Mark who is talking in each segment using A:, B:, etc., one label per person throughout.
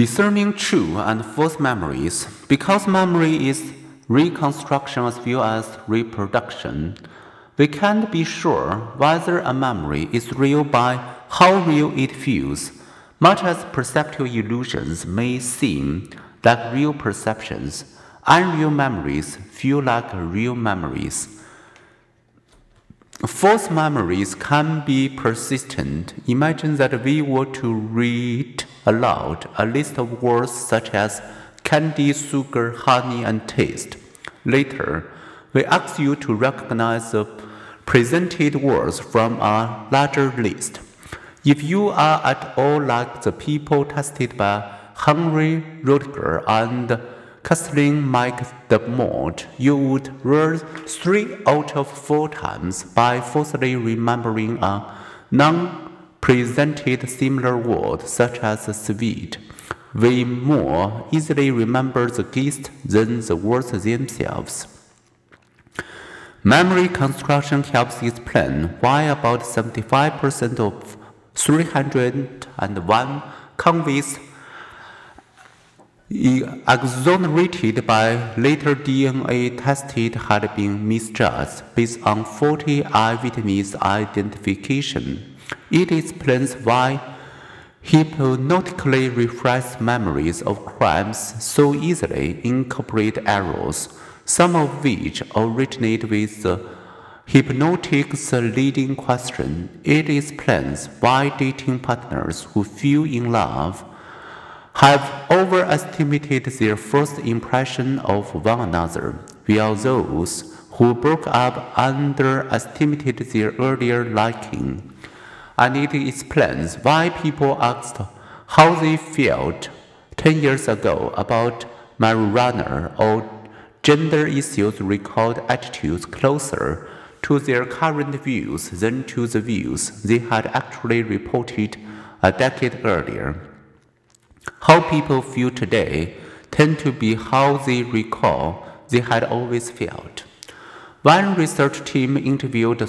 A: Discerning true and false memories. Because memory is reconstruction as well as reproduction, we can't be sure whether a memory is real by how real it feels, much as perceptual illusions may seem like real perceptions. Unreal memories feel like real memories. False memories can be persistent. Imagine that we were to read aloud a list of words such as candy, sugar, honey, and taste. Later, we ask you to recognize the presented words from a larger list. If you are at all like the people tested by Henry Roediger and Kathleen McDermott, you would learn three out of four times by falsely remembering a non presented similar words such as sweet. We more easily remember the gist than the words themselves. Memory construction helps explain why about 75% of 301 convicts exonerated by later DNA tested had been misjudged based on 40 eyewitness identification. It explains why hypnotically refresh memories of crimes so easily incorporate errors, some of which originate with the hypnotic's leading question. It explains why dating partners who feel in love have overestimated their first impression of one another, while those who broke up underestimated their earlier liking and it explains why people asked how they felt 10 years ago about marijuana or gender issues recalled attitudes closer to their current views than to the views they had actually reported a decade earlier. How people feel today tend to be how they recall they had always felt. One research team interviewed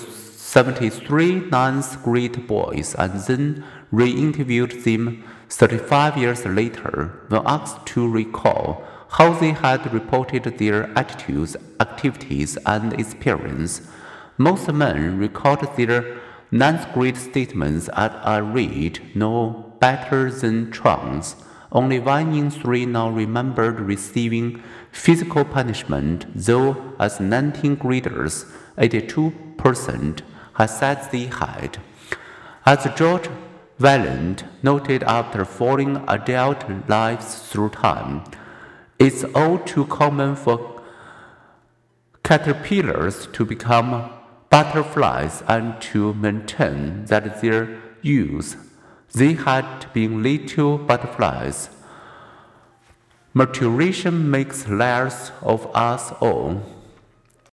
A: 73 ninth grade boys and then re interviewed them 35 years later when asked to recall how they had reported their attitudes, activities, and experience. Most men recalled their ninth grade statements at a rate no better than trance. Only one in three now remembered receiving physical punishment, though as 19 graders, 82% has said they had. As George Vaillant noted after following adult lives through time, it's all too common for caterpillars to become butterflies and to maintain that their youth they had been little butterflies. Maturation makes layers of us all.